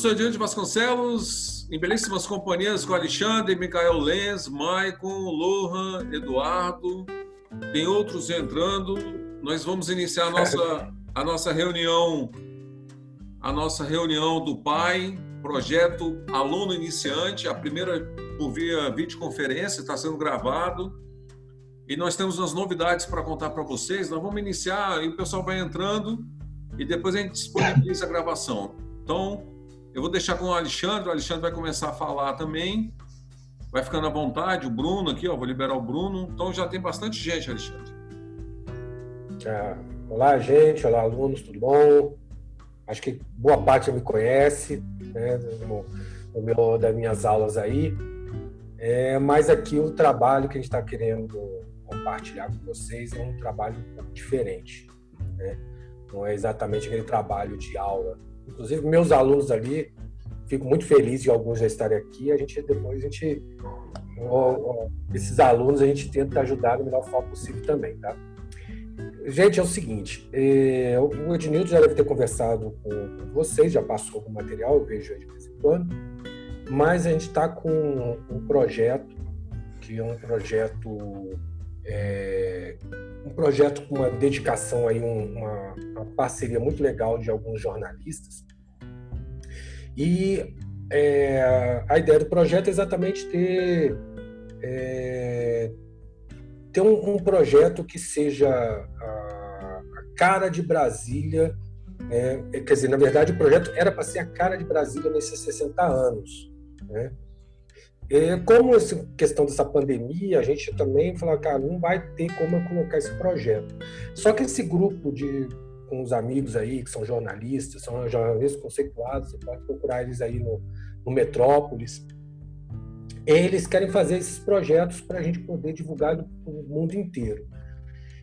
professor Diante Vasconcelos, em belíssimas companhias com Alexandre, Micael Lenz, Maicon, Lohan, Eduardo, tem outros entrando. Nós vamos iniciar a nossa, a nossa reunião, a nossa reunião do PAI, projeto Aluno Iniciante, a primeira por via videoconferência, está sendo gravado. E nós temos umas novidades para contar para vocês. Nós vamos iniciar e o pessoal vai entrando e depois a gente disponibiliza a gravação. Então, eu vou deixar com o Alexandre, o Alexandre vai começar a falar também, vai ficando à vontade, o Bruno aqui, ó, vou liberar o Bruno. Então já tem bastante gente, Alexandre. Ah, olá, gente, olá, alunos, tudo bom? Acho que boa parte já me conhece, né, meu, das minhas aulas aí. É, mas aqui o trabalho que a gente está querendo compartilhar com vocês é um trabalho um pouco diferente. Né? não é exatamente aquele trabalho de aula. Inclusive, meus alunos ali, fico muito feliz de alguns já estarem aqui. A gente depois, a gente, esses alunos, a gente tenta ajudar da melhor forma possível também, tá? Gente, é o seguinte, é, o Ednilton já deve ter conversado com vocês, já passou algum material, eu vejo aí de vez em quando, mas a gente está com um projeto, que é um projeto é, um projeto com uma dedicação aí, uma, uma, parceria muito legal de alguns jornalistas. E é, a ideia do projeto é exatamente ter, é, ter um, um, projeto que seja a, a cara de Brasília. Né? Quer dizer, na verdade, o projeto era para ser a cara de Brasília nesses 60 anos. Né? É, como essa questão dessa pandemia, a gente também falou, cara, não vai ter como eu colocar esse projeto. Só que esse grupo de com os amigos aí, que são jornalistas, são jornalistas conceituados, você pode procurar eles aí no, no Metrópolis. Eles querem fazer esses projetos para a gente poder divulgar no mundo inteiro.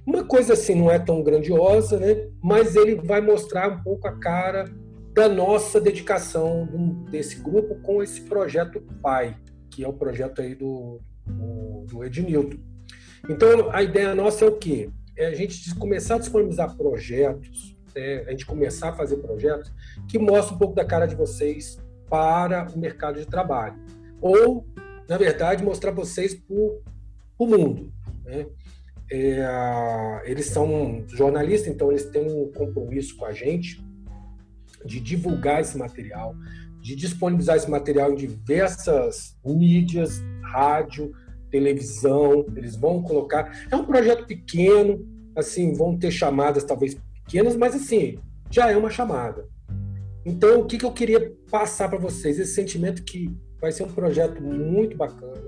Uma coisa assim não é tão grandiosa, né? mas ele vai mostrar um pouco a cara da nossa dedicação desse grupo com esse projeto PAI, que é o projeto aí do, do, do Ednilton. Então, a ideia nossa é o quê? É a gente começar a disponibilizar projetos, é, a gente começar a fazer projetos que mostrem um pouco da cara de vocês para o mercado de trabalho. Ou, na verdade, mostrar vocês para o mundo. Né? É, eles são jornalistas, então eles têm um compromisso com a gente de divulgar esse material, de disponibilizar esse material em diversas mídias, rádio, televisão, eles vão colocar. É um projeto pequeno, assim, vão ter chamadas talvez pequenas, mas assim, já é uma chamada. Então, o que, que eu queria passar para vocês? Esse sentimento que vai ser um projeto muito bacana,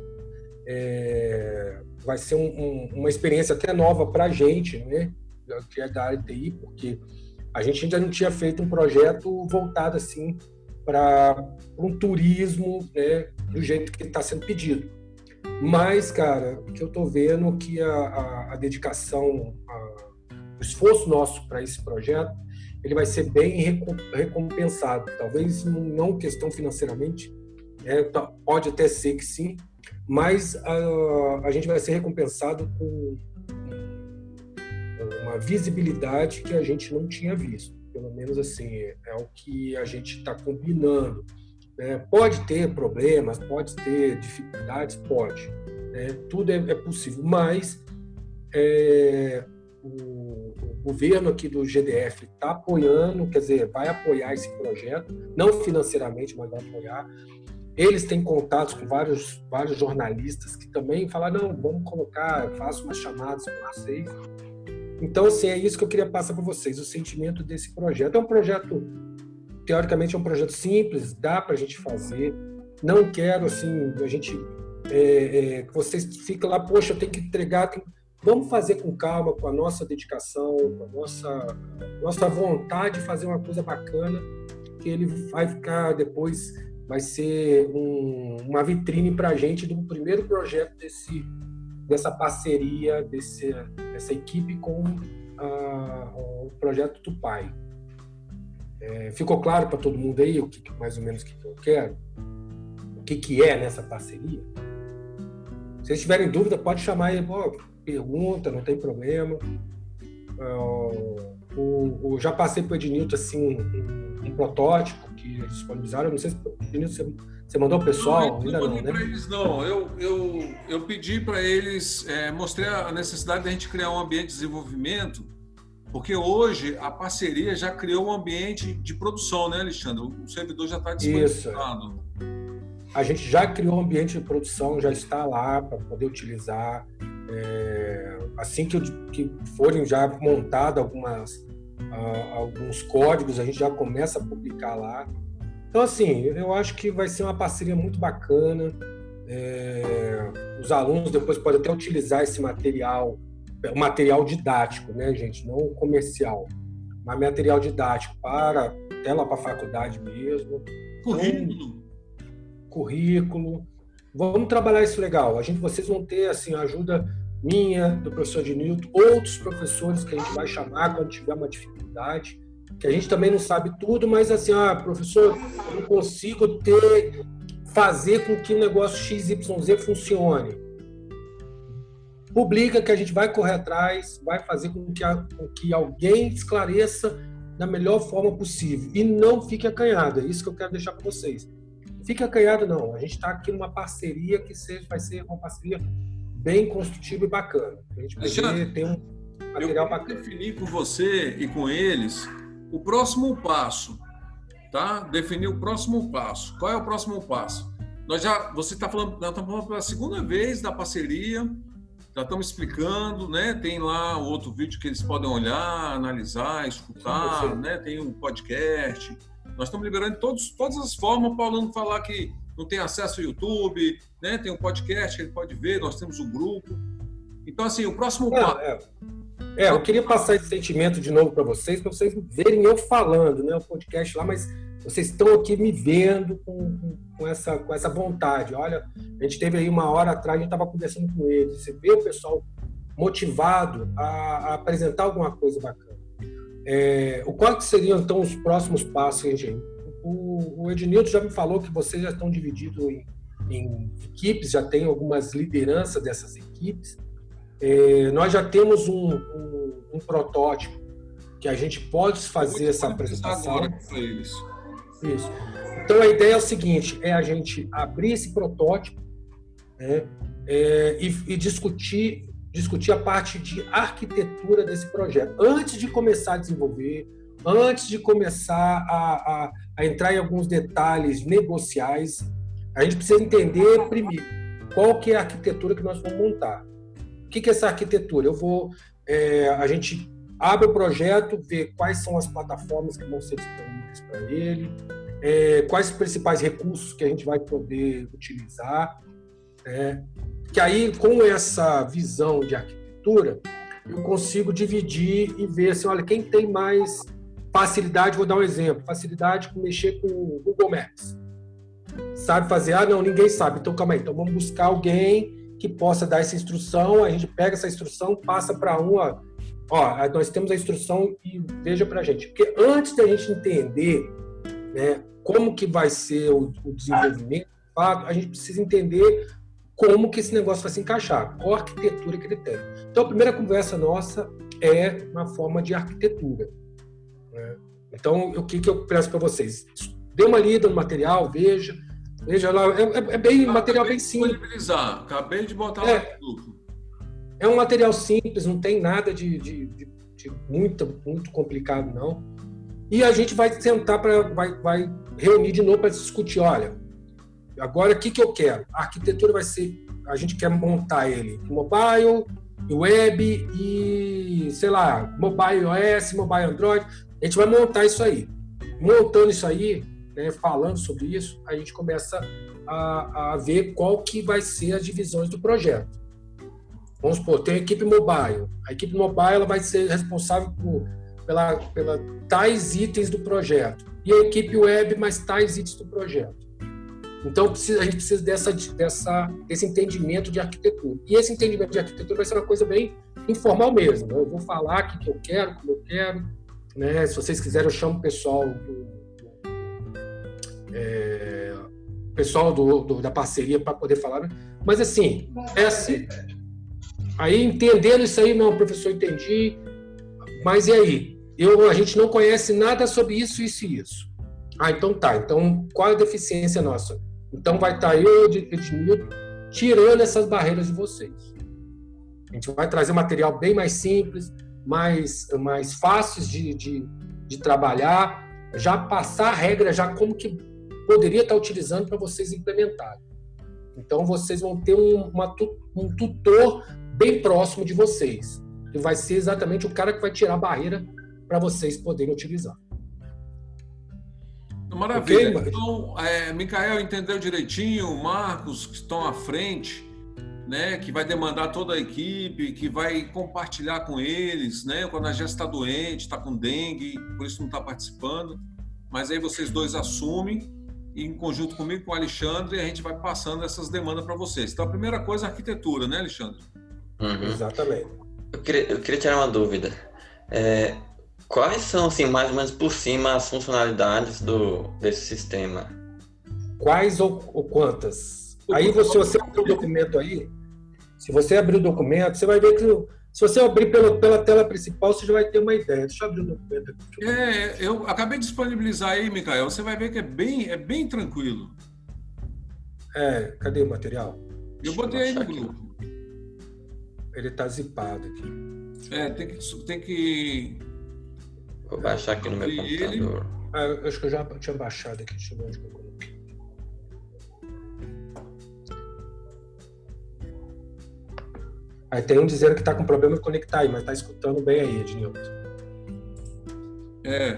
é, vai ser um, um, uma experiência até nova para a gente, né? Que é da área TI, porque a gente ainda não tinha feito um projeto voltado assim para um turismo né, do jeito que está sendo pedido. Mas, cara, o que eu estou vendo é que a, a, a dedicação, a, o esforço nosso para esse projeto, ele vai ser bem recompensado. Talvez não questão financeiramente, é, pode até ser que sim, mas a, a gente vai ser recompensado com uma visibilidade que a gente não tinha visto pelo menos assim, é o que a gente está combinando. Né? Pode ter problemas, pode ter dificuldades, pode. Né? Tudo é, é, possível, mas é, o, o, governo aqui do GDF está apoiando, quer dizer, vai apoiar esse projeto, não financeiramente, mas vai apoiar. Eles têm contatos com vários, vários jornalistas que também falam, não, vamos colocar, faço umas chamadas com vocês. Então, assim, é isso que eu queria passar para vocês, o sentimento desse projeto. É um projeto, teoricamente, é um projeto simples, dá para a gente fazer. Não quero, assim, a gente. É, é, vocês fiquem lá, poxa, eu tenho que entregar. Tenho... Vamos fazer com calma, com a nossa dedicação, com a nossa, nossa vontade de fazer uma coisa bacana, que ele vai ficar depois, vai ser um, uma vitrine para a gente do primeiro projeto desse, dessa parceria, desse, dessa equipe com a, o projeto Tupai. É, ficou claro para todo mundo aí o que, mais ou menos o que, eu quero? O que, que é nessa parceria? Se vocês tiverem dúvida, pode chamar aí, pô, pergunta, não tem problema. O, o, já passei para o Ednilton assim, um, um protótipo que disponibilizaram. Não sei se você, você mandou o pessoal? Não, eu não, né? eles, não. Eu, eu, eu pedi para eles, é, mostrei a necessidade da gente criar um ambiente de desenvolvimento, porque hoje a parceria já criou um ambiente de produção, né, Alexandre? O servidor já está disponibilizado. Isso. A gente já criou um ambiente de produção, já está lá para poder utilizar. É, assim que, que forem já montadas algumas, uh, alguns códigos, a gente já começa a publicar lá. Então, assim, eu acho que vai ser uma parceria muito bacana. É, os alunos depois podem até utilizar esse material, material didático, né, gente? Não comercial, mas material didático para até lá para a faculdade mesmo. Currículo. Então, currículo. Vamos trabalhar isso legal. A gente, vocês vão ter assim ajuda minha, do professor de Newton, outros professores que a gente vai chamar quando tiver uma dificuldade, que a gente também não sabe tudo, mas assim, ah, professor, eu não consigo ter fazer com que o negócio XYZ funcione. Publica que a gente vai correr atrás, vai fazer com que, a, com que alguém esclareça da melhor forma possível. E não fique acanhado, é isso que eu quero deixar para vocês fica acanhado, não. A gente está aqui numa parceria que seja, vai ser uma parceria bem construtiva e bacana. A gente poder ter um material eu bacana. definir com você e com eles o próximo passo, tá? Definir o próximo passo. Qual é o próximo passo? Nós já, você está falando, nós estamos falando pela segunda vez da parceria, já estamos explicando, né? Tem lá outro vídeo que eles podem olhar, analisar, escutar, sim, sim. né? Tem um podcast. Nós estamos liberando todos, todas as formas para o aluno falar que não tem acesso ao YouTube, né? tem um podcast que ele pode ver, nós temos o um grupo. Então, assim, o próximo é, passo. É. é, eu queria passar esse sentimento de novo para vocês, para vocês verem eu falando, né? O podcast lá, mas vocês estão aqui me vendo com, com, essa, com essa vontade. Olha, a gente teve aí uma hora atrás, a gente estava conversando com eles. Você vê o pessoal motivado a, a apresentar alguma coisa bacana. É, o qual seriam então os próximos passos, gente? O, o já me falou que vocês já estão divididos em, em equipes, já tem algumas lideranças dessas equipes. É, nós já temos um, um, um, protótipo que a gente pode fazer essa apresentação. Agora eles. Isso. Então a ideia é o seguinte: é a gente abrir esse protótipo né, é, e, e discutir discutir a parte de arquitetura desse projeto. Antes de começar a desenvolver, antes de começar a, a, a entrar em alguns detalhes negociais, a gente precisa entender primeiro qual que é a arquitetura que nós vamos montar. O que, que é essa arquitetura? Eu vou, é, a gente abre o projeto, vê quais são as plataformas que vão ser disponíveis para ele, é, quais os principais recursos que a gente vai poder utilizar, é, que aí, com essa visão de arquitetura, eu consigo dividir e ver assim, olha, quem tem mais facilidade, vou dar um exemplo, facilidade com mexer com o Google Maps. Sabe fazer? Ah, não, ninguém sabe. Então, calma aí. Então, vamos buscar alguém que possa dar essa instrução. A gente pega essa instrução, passa para um, ó, nós temos a instrução e veja para a gente. Porque antes da gente entender né, como que vai ser o, o desenvolvimento, a gente precisa entender como que esse negócio vai se encaixar, qual arquitetura que ele tem. Então, a primeira conversa nossa é uma forma de arquitetura. Né? Então, o que, que eu peço para vocês? Dê uma lida no material, veja. Veja lá, é, é, é bem eu material bem simples. Acabei de botar é, lá no grupo. É um material simples, não tem nada de, de, de, de muito, muito complicado, não. E a gente vai sentar para vai, vai reunir de novo para discutir. Olha, Agora, o que, que eu quero? A arquitetura vai ser, a gente quer montar ele mobile, web e, sei lá, mobile OS, mobile Android. A gente vai montar isso aí. Montando isso aí, né, falando sobre isso, a gente começa a, a ver qual que vai ser as divisões do projeto. Vamos supor, tem a equipe mobile. A equipe mobile ela vai ser responsável por, pela, pela tais itens do projeto. E a equipe web, mais tais itens do projeto. Então, a gente precisa dessa, dessa, desse entendimento de arquitetura. E esse entendimento de arquitetura vai ser uma coisa bem informal mesmo. Né? Eu vou falar o que eu quero, como eu quero. Né? Se vocês quiserem, eu chamo o pessoal do, é, pessoal do, do, da parceria para poder falar. Né? Mas, assim, é assim. Aí, entendendo isso aí, não, professor, entendi. Mas e aí? Eu, a gente não conhece nada sobre isso, isso e isso. Ah, então tá. Então, qual é a deficiência nossa? Então vai estar tá eu, Edmilton, tirando essas barreiras de vocês. A gente vai trazer material bem mais simples, mais, mais fáceis de, de, de trabalhar, já passar a regra, já como que poderia estar utilizando para vocês implementarem. Então, vocês vão ter um, uma, um tutor bem próximo de vocês, que vai ser exatamente o cara que vai tirar a barreira para vocês poderem utilizar. Maravilha. Okay, então, é, Micael entendeu direitinho, Marcos, que estão à frente, né, que vai demandar toda a equipe, que vai compartilhar com eles, né, quando a gente está doente, está com dengue, por isso não está participando. Mas aí vocês dois assumem, em conjunto comigo, com o Alexandre, e a gente vai passando essas demandas para vocês. Então, a primeira coisa é a arquitetura, né, Alexandre? Uhum. Exatamente. Eu queria, eu queria tirar uma dúvida. É, quais são, assim, mais ou menos por cima, as funcionalidades do, desse sistema? Quais ou, ou quantas? Aí, você, você abrir o documento aí, se você abrir o documento, você vai ver que se você abrir pela, pela tela principal, você já vai ter uma ideia. Deixa eu abrir o documento aqui. É, eu acabei de disponibilizar aí, Micael. Você vai ver que é bem, é bem tranquilo. É, cadê o material? Eu botei aí no grupo. Ele tá zipado aqui. É, tem que. Tem que... Vou baixar aqui no meu computador. Ah, eu acho que eu já tinha baixado aqui. Deixa eu ver onde eu Aí tem um dizendo que está com problema de conectar aí, mas está escutando bem aí, Ednilton. É,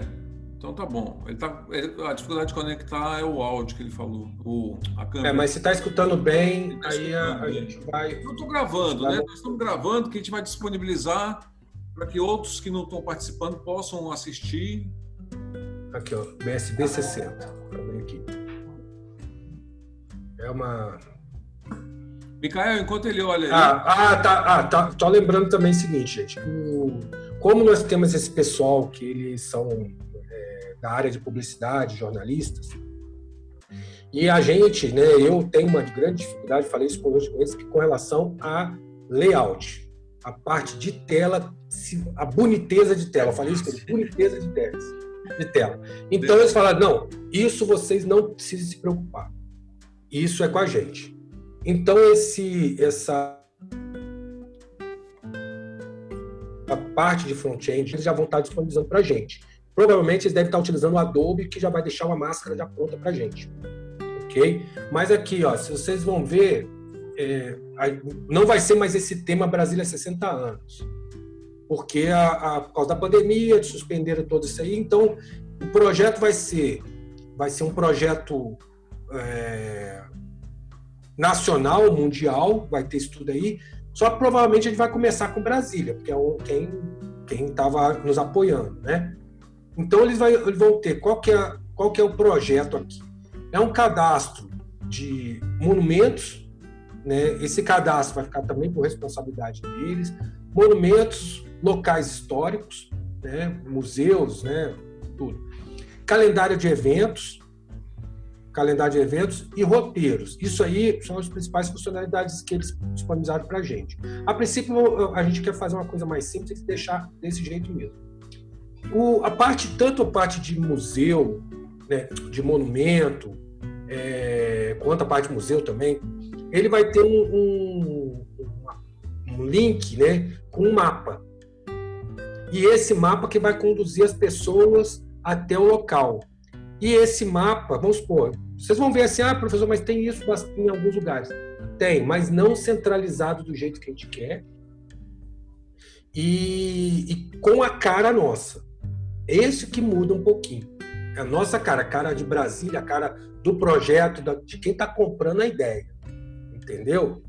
então tá bom. Ele tá, ele, a dificuldade de conectar é o áudio que ele falou, o, a câmera. É, mas se está escutando bem, tá aí escutando a, a, gente vai. Eu estou gravando, né? Nós estamos gravando, que a gente vai disponibilizar para que outros que não estão participando possam assistir. Aqui, ó, BSB 60. Aqui. É uma Micael, enquanto ele olha aí. Ah, ah tá, ah, tá. Tô lembrando também o seguinte, gente. Como nós temos esse pessoal que eles são é, da área de publicidade, jornalistas, e a gente, né, eu tenho uma grande dificuldade, falei isso com eles, com relação a layout, a parte de tela, a boniteza de tela. Eu falei isso com eles, boniteza de tela. De tela. Então eles falaram: não, isso vocês não precisam se preocupar. Isso é com a gente. Então esse essa a parte de front-end eles já vão estar disponibilizando para a gente. Provavelmente eles devem estar utilizando o Adobe que já vai deixar uma máscara já pronta para a gente, ok? Mas aqui, ó, se vocês vão ver, é, não vai ser mais esse tema Brasília 60 anos, porque a, a, por causa da pandemia suspenderam todo isso aí. Então o projeto vai ser vai ser um projeto é, nacional, mundial, vai ter isso tudo aí. Só que provavelmente a gente vai começar com Brasília, porque é quem quem estava nos apoiando, né? Então eles, vai, eles vão ter qual que é qual que é o projeto aqui? É um cadastro de monumentos, né? Esse cadastro vai ficar também por responsabilidade deles. Monumentos, locais históricos, né? Museus, né? Tudo. Calendário de eventos, calendário de eventos e roteiros. Isso aí são as principais funcionalidades que eles disponibilizaram para a gente. A princípio, a gente quer fazer uma coisa mais simples e deixar desse jeito mesmo. O, a parte, tanto a parte de museu, né, de monumento, é, quanto a parte de museu também, ele vai ter um, um, um link né, com um mapa. E esse mapa que vai conduzir as pessoas até o local. E esse mapa, vamos supor, vocês vão ver assim, ah, professor, mas tem isso em alguns lugares. Tem, mas não centralizado do jeito que a gente quer. E, e com a cara nossa. Esse que muda um pouquinho. A nossa cara, a cara de Brasília, a cara do projeto, de quem está comprando a ideia. Entendeu?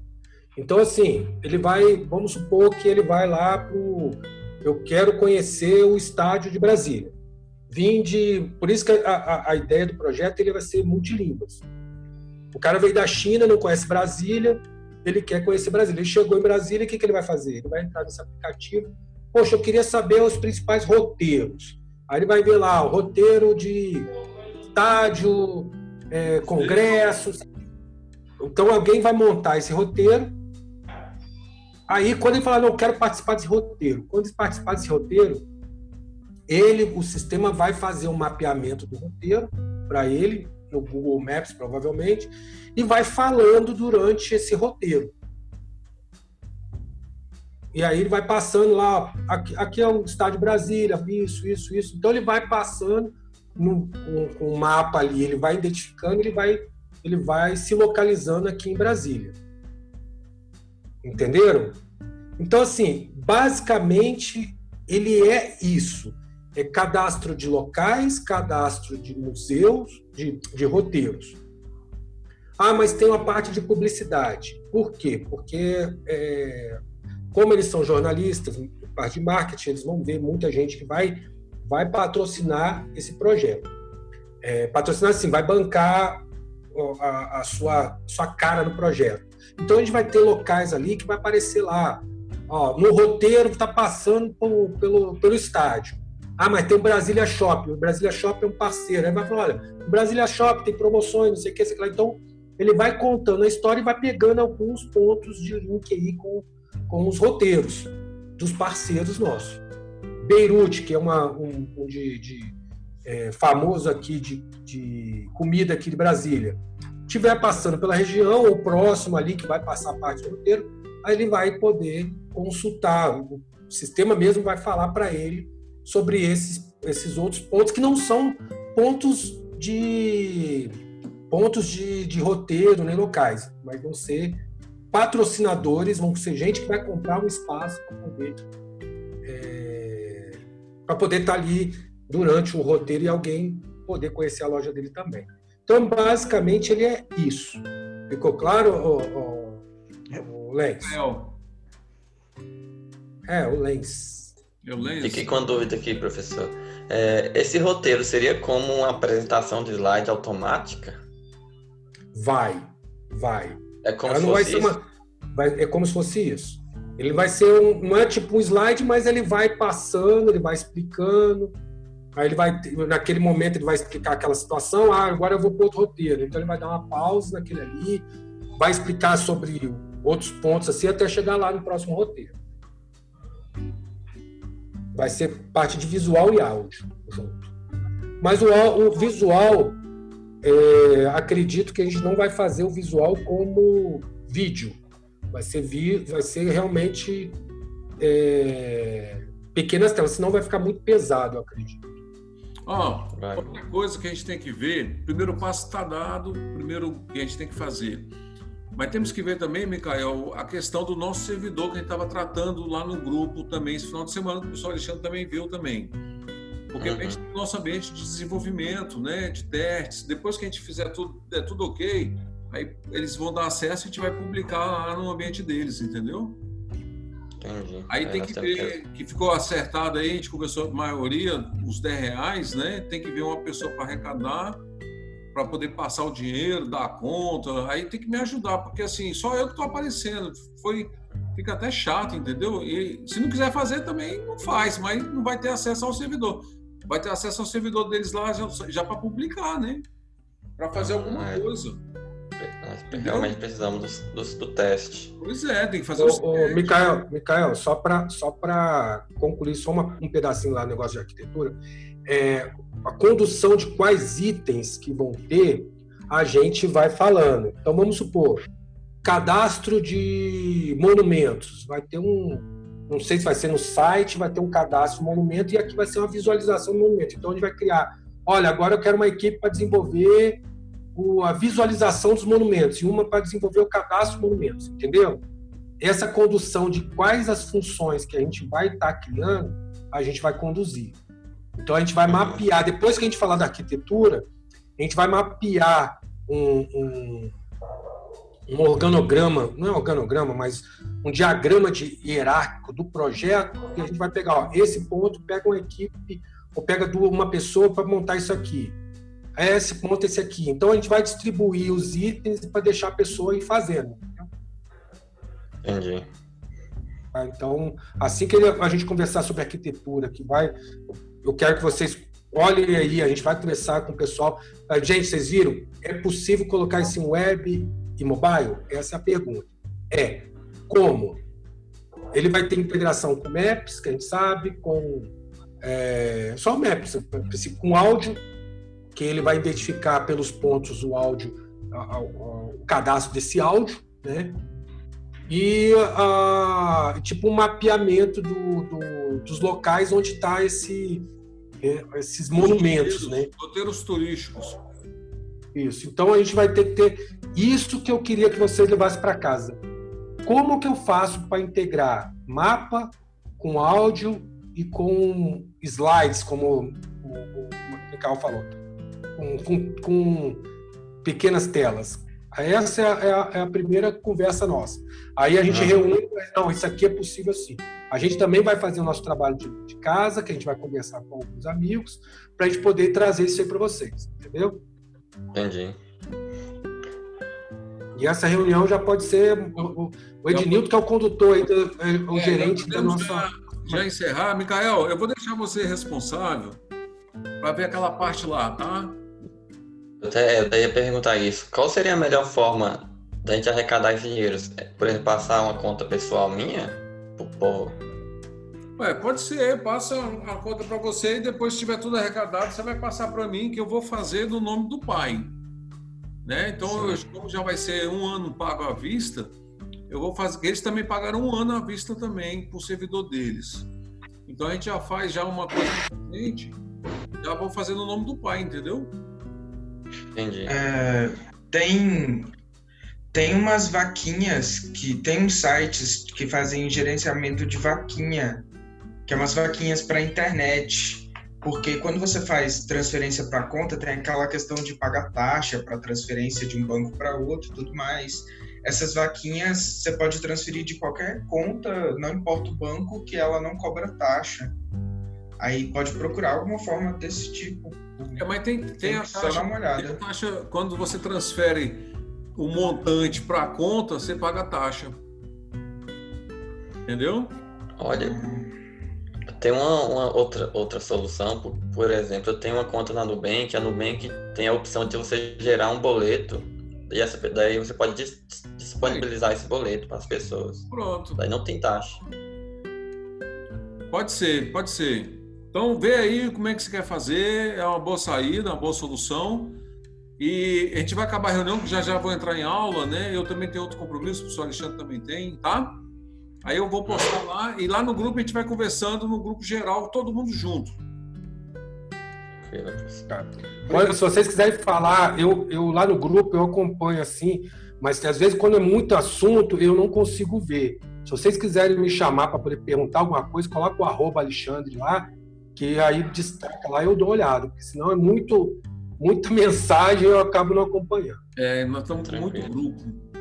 Então, assim, ele vai, vamos supor que ele vai lá para Eu quero conhecer o estádio de Brasília vim de. Por isso que a, a, a, ideia do projeto ele vai ser multilínguas. O cara veio da China, não conhece Brasília, ele quer conhecer Brasília. Ele chegou em Brasília, o que, que ele vai fazer? Ele vai entrar nesse aplicativo. Poxa, eu queria saber os principais roteiros. Aí ele vai ver lá o roteiro de estádio, é, congressos. Então alguém vai montar esse roteiro. Aí quando ele falar, não, eu quero participar desse roteiro. Quando ele participar desse roteiro, ele, o sistema vai fazer um mapeamento do roteiro para ele, no Google Maps provavelmente, e vai falando durante esse roteiro. E aí ele vai passando lá, aqui, aqui é o estádio Brasília, isso, isso, isso. Então ele vai passando no, com, um mapa ali, ele vai identificando, ele vai, ele vai se localizando aqui em Brasília. Entenderam? Então, assim, basicamente ele é isso é cadastro de locais, cadastro de museus, de, de roteiros. Ah, mas tem uma parte de publicidade. Por quê? Porque, é, como eles são jornalistas, parte de marketing, eles vão ver muita gente que vai, vai patrocinar esse projeto. É, patrocinar, assim, vai bancar a, a, sua, sua cara no projeto. Então, a gente vai ter locais ali que vai aparecer lá. Ó, no roteiro está passando pelo, pelo, pelo estádio. Ah, mas tem o Brasília Shopping. O Brasília Shopping é um parceiro. Aí vai falar, olha, o Brasília Shopping tem promoções, não sei o que, sei lá. Então, ele vai contando a história e vai pegando alguns pontos de link aí com, com os roteiros dos parceiros nossos. Beirute, que é uma, um, um de, de é, famoso aqui de, de comida aqui de Brasília, estiver passando pela região ou próximo ali, que vai passar parte do roteiro, aí ele vai poder consultar. O sistema mesmo vai falar para ele sobre esses, esses outros pontos que não são pontos de pontos de, de roteiro nem locais, mas vão ser patrocinadores, vão ser gente que vai comprar um espaço para poder é, para poder estar tá ali durante o roteiro e alguém poder conhecer a loja dele também. Então, basicamente, ele é isso. Ficou claro, o, o, o Lens? É, o Lens. Eu leio. Fiquei com a dúvida aqui, professor. É, esse roteiro seria como uma apresentação de slide automática? Vai, vai. É como Ela se fosse uma, vai, é como se fosse isso. Ele vai ser um, não é tipo um slide, mas ele vai passando, ele vai explicando. Aí ele vai, naquele momento, ele vai explicar aquela situação. Ah, agora eu vou para outro roteiro. Então ele vai dar uma pausa naquele ali, vai explicar sobre outros pontos assim até chegar lá no próximo roteiro vai ser parte de visual e áudio junto. Mas o, o visual, é, acredito que a gente não vai fazer o visual como vídeo. Vai ser, vi, vai ser realmente é, pequenas telas, senão vai ficar muito pesado, eu acredito. Ó, oh, outra coisa que a gente tem que ver, primeiro passo está dado, primeiro que a gente tem que fazer mas temos que ver também, Micael, a questão do nosso servidor que a gente estava tratando lá no grupo também esse final de semana, que o professor Alexandre também viu também. Porque uhum. a gente tem o nosso ambiente de desenvolvimento, né, de testes. Depois que a gente fizer tudo, é tudo ok, aí eles vão dar acesso e a gente vai publicar lá no ambiente deles, entendeu? Entendi. Aí é, tem que ver que ficou acertado aí, a gente conversou a maioria, os 10 reais, né? Tem que ver uma pessoa para arrecadar para poder passar o dinheiro, dar a conta, aí tem que me ajudar, porque assim, só eu que estou aparecendo. Foi, fica até chato, entendeu? E se não quiser fazer também não faz, mas não vai ter acesso ao servidor. Vai ter acesso ao servidor deles lá já, já para publicar, né? Para fazer alguma é. coisa. Nós realmente precisamos do, do, do, teste. Pois é, tem que fazer o ô, Micael, Micael, só para só concluir só uma, um pedacinho lá no negócio de arquitetura, é, a condução de quais itens que vão ter, a gente vai falando. Então, vamos supor, cadastro de monumentos. Vai ter um, não sei se vai ser no site, vai ter um cadastro de monumento e aqui vai ser uma visualização do monumento. Então, a gente vai criar, olha, agora eu quero uma equipe para desenvolver o, a visualização dos monumentos e uma para desenvolver o cadastro de monumentos, entendeu? Essa condução de quais as funções que a gente vai estar tá criando, a gente vai conduzir. Então a gente vai mapear, depois que a gente falar da arquitetura, a gente vai mapear um, um, um organograma, não é organograma, mas um diagrama de hierárquico do projeto, e a gente vai pegar, ó, esse ponto pega uma equipe, ou pega uma pessoa para montar isso aqui. Esse ponto, esse aqui. Então a gente vai distribuir os itens para deixar a pessoa ir fazendo. Entendi. Tá? Então, assim que a gente conversar sobre arquitetura, que vai eu quero que vocês olhem aí, a gente vai conversar com o pessoal. Ah, gente, vocês viram? É possível colocar isso em web e mobile? Essa é a pergunta. É. Como? Ele vai ter integração com Maps, que a gente sabe, com. É, só Maps, com áudio, que ele vai identificar pelos pontos o áudio, o cadastro desse áudio, né? E uh, tipo um mapeamento do, do, dos locais onde está esse, é, esses monumentos, roteiros, né? Roteiros turísticos. Isso. Então a gente vai ter que ter isso que eu queria que vocês levassem para casa. Como que eu faço para integrar mapa com áudio e com slides, como o, o, o falou, com, com, com, pequenas telas? Essa é a, é, a, é a, primeira conversa nossa. Aí a gente ah. reúne, não, isso aqui é possível sim. A gente também vai fazer o nosso trabalho de, de casa, que a gente vai conversar com alguns amigos, para a gente poder trazer isso aí para vocês, entendeu? Entendi. E essa reunião já pode ser o, o Ednilton, que é o condutor aí, é, o é, gerente da nossa. Já, já encerrar. Micael, eu vou deixar você responsável para ver aquela parte lá, tá? Eu até, eu até ia perguntar isso. Qual seria a melhor forma da gente arrecadar esse dinheiro? É, por exemplo, passar uma conta pessoal minha povo? Ué, pode ser, passa a conta para você e depois, se tiver tudo arrecadado, você vai passar para mim, que eu vou fazer no nome do pai. Né? Então, eu, como já vai ser um ano pago à vista, eu vou fazer. Eles também pagaram um ano à vista também para o servidor deles. Então a gente já faz já uma coisa diferente, já vou fazer no nome do pai, entendeu? Entendi. É, tem tem umas vaquinhas que tem uns sites que fazem gerenciamento de vaquinha, que é umas vaquinhas para internet porque quando você faz transferência para conta, tem aquela questão de pagar taxa para transferência de um banco para outro e tudo mais. Essas vaquinhas você pode transferir de qualquer conta, não importa o banco, que ela não cobra taxa. Aí pode procurar alguma forma desse tipo. É, mas tem, tem, tem a taxa, uma olhada. a taxa, quando você transfere o montante para a conta, você paga a taxa. Entendeu? Olha, tem uma, uma, outra, outra solução, por, por, exemplo, eu tenho uma conta na Nubank, a Nubank tem a opção de você gerar um boleto, e essa, daí você pode dis, disponibilizar esse boleto para as pessoas. Pronto. Daí não tem taxa. Pode ser, pode ser. Então vê aí como é que você quer fazer, é uma boa saída, uma boa solução. E a gente vai acabar a reunião, que já já vou entrar em aula, né? Eu também tenho outro compromisso, o professor Alexandre também tem, tá? Aí eu vou postar lá e lá no grupo a gente vai conversando no grupo geral, todo mundo junto. Olha, se vocês quiserem falar, eu, eu lá no grupo eu acompanho assim, mas às vezes quando é muito assunto eu não consigo ver. Se vocês quiserem me chamar para poder perguntar alguma coisa, coloca o arroba Alexandre lá, que aí destaca lá e eu dou uma olhada, porque senão é muito, muita mensagem e eu acabo não acompanhando. É, nós estamos com muito grupo.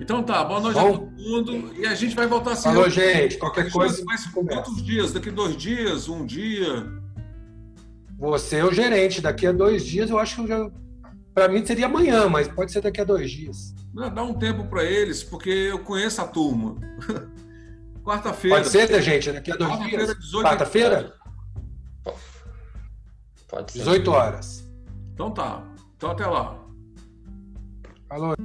Então tá, boa noite Bom, a todo mundo. E a gente vai voltar a se Falou, gente. Qualquer coisa. Mas quantos dias? Daqui dois dias? Um dia? Você é o gerente. Daqui a dois dias, eu acho que já. Para mim seria amanhã, mas pode ser daqui a dois dias. Dá um tempo para eles, porque eu conheço a turma. Quarta-feira. Pode ser, gente? Daqui a dois dias? Quarta-feira? Pode ser. 18 horas. Então tá. Então até lá. Falou.